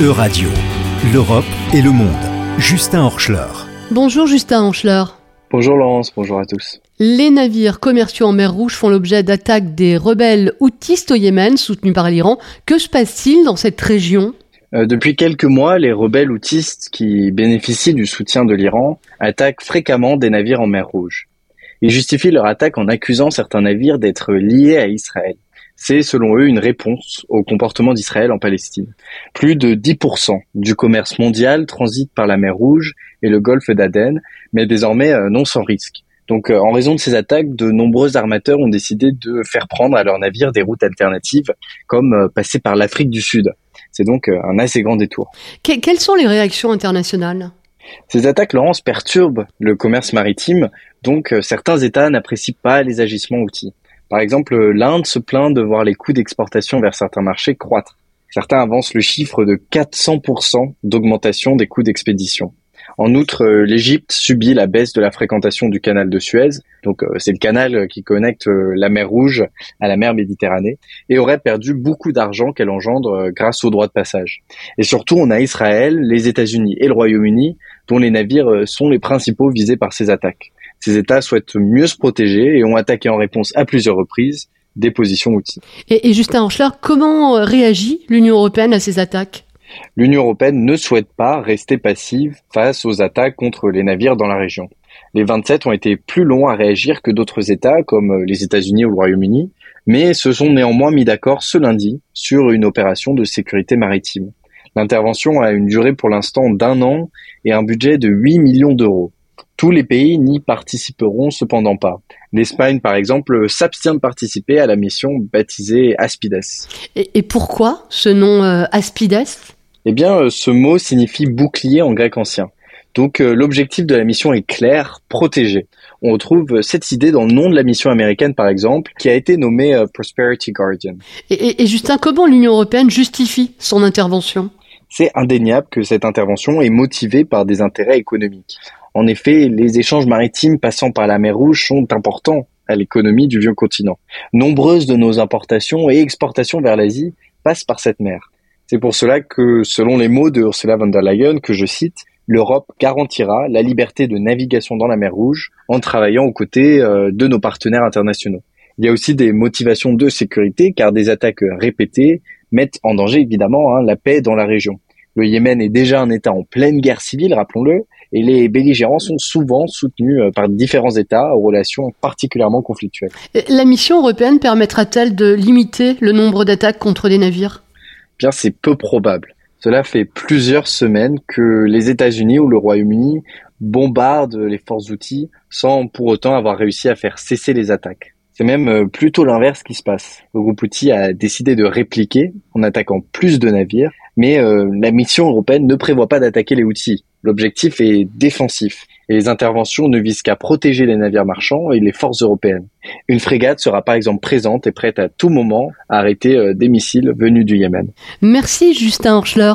E-Radio, l'Europe et le monde. Justin Horschler. Bonjour Justin Horschler. Bonjour Laurence, bonjour à tous. Les navires commerciaux en mer Rouge font l'objet d'attaques des rebelles houthis au Yémen, soutenus par l'Iran. Que se passe-t-il dans cette région? Euh, depuis quelques mois, les rebelles houthis qui bénéficient du soutien de l'Iran attaquent fréquemment des navires en mer Rouge. Ils justifient leur attaque en accusant certains navires d'être liés à Israël. C'est selon eux une réponse au comportement d'Israël en Palestine. Plus de 10% du commerce mondial transite par la mer Rouge et le golfe d'Aden, mais désormais euh, non sans risque. Donc euh, en raison de ces attaques, de nombreux armateurs ont décidé de faire prendre à leurs navires des routes alternatives, comme passer par l'Afrique du Sud. C'est donc un assez grand détour. quelles sont les réactions internationales? Ces attaques, Laurence, perturbent le commerce maritime, donc euh, certains États n'apprécient pas les agissements outils. Par exemple, l'Inde se plaint de voir les coûts d'exportation vers certains marchés croître. Certains avancent le chiffre de 400% d'augmentation des coûts d'expédition. En outre, euh, l'Égypte subit la baisse de la fréquentation du canal de Suez, donc euh, c'est le canal qui connecte la mer Rouge à la mer Méditerranée, et aurait perdu beaucoup d'argent qu'elle engendre grâce aux droits de passage. Et surtout, on a Israël, les États-Unis et le Royaume-Uni, dont les navires sont les principaux visés par ces attaques. Ces États souhaitent mieux se protéger et ont attaqué en réponse à plusieurs reprises des positions outils. Et, et Justin Anchler, comment euh, réagit l'Union européenne à ces attaques? L'Union européenne ne souhaite pas rester passive face aux attaques contre les navires dans la région. Les 27 ont été plus longs à réagir que d'autres États comme les États-Unis ou le Royaume-Uni, mais se sont néanmoins mis d'accord ce lundi sur une opération de sécurité maritime. L'intervention a une durée pour l'instant d'un an et un budget de 8 millions d'euros. Tous les pays n'y participeront cependant pas. L'Espagne, par exemple, s'abstient de participer à la mission baptisée Aspides. Et, pourquoi ce nom euh, Aspides? Eh bien, euh, ce mot signifie bouclier en grec ancien. Donc euh, l'objectif de la mission est clair, protéger. On retrouve cette idée dans le nom de la mission américaine, par exemple, qui a été nommée Prosperity Guardian. Et, et Justin, comment l'Union européenne justifie son intervention? C'est indéniable que cette intervention est motivée par des intérêts économiques. En effet, les échanges maritimes passant par la mer Rouge sont importants à l'économie du vieux continent. Nombreuses de nos importations et exportations vers l'Asie passent par cette mer. C'est pour cela que, selon les mots de Ursula von der Leyen, que je cite, l'Europe garantira la liberté de navigation dans la mer Rouge en travaillant aux côtés euh, de nos partenaires internationaux. Il y a aussi des motivations de sécurité car des attaques répétées mettent en danger évidemment hein, la paix dans la région. Le Yémen est déjà un État en pleine guerre civile, rappelons-le, et les belligérants sont souvent soutenus euh, par différents États aux relations particulièrement conflictuelles. La mission européenne permettra-t-elle de limiter le nombre d'attaques contre des navires? Bien, c'est peu probable. Cela fait plusieurs semaines que les États-Unis ou le Royaume-Uni bombardent les forces outils sans pour autant avoir réussi à faire cesser les attaques. C'est même euh, plutôt l'inverse qui se passe. Le groupe Houthi a décidé de répliquer en attaquant plus de navires, mais euh, la mission européenne ne prévoit pas d'attaquer les outils. L'objectif est défensif et les interventions ne visent qu'à protéger les navires marchands et les forces européennes. Une frégate sera par exemple présente et prête à tout moment à arrêter euh, des missiles venus du Yémen. Merci Justin Horschler.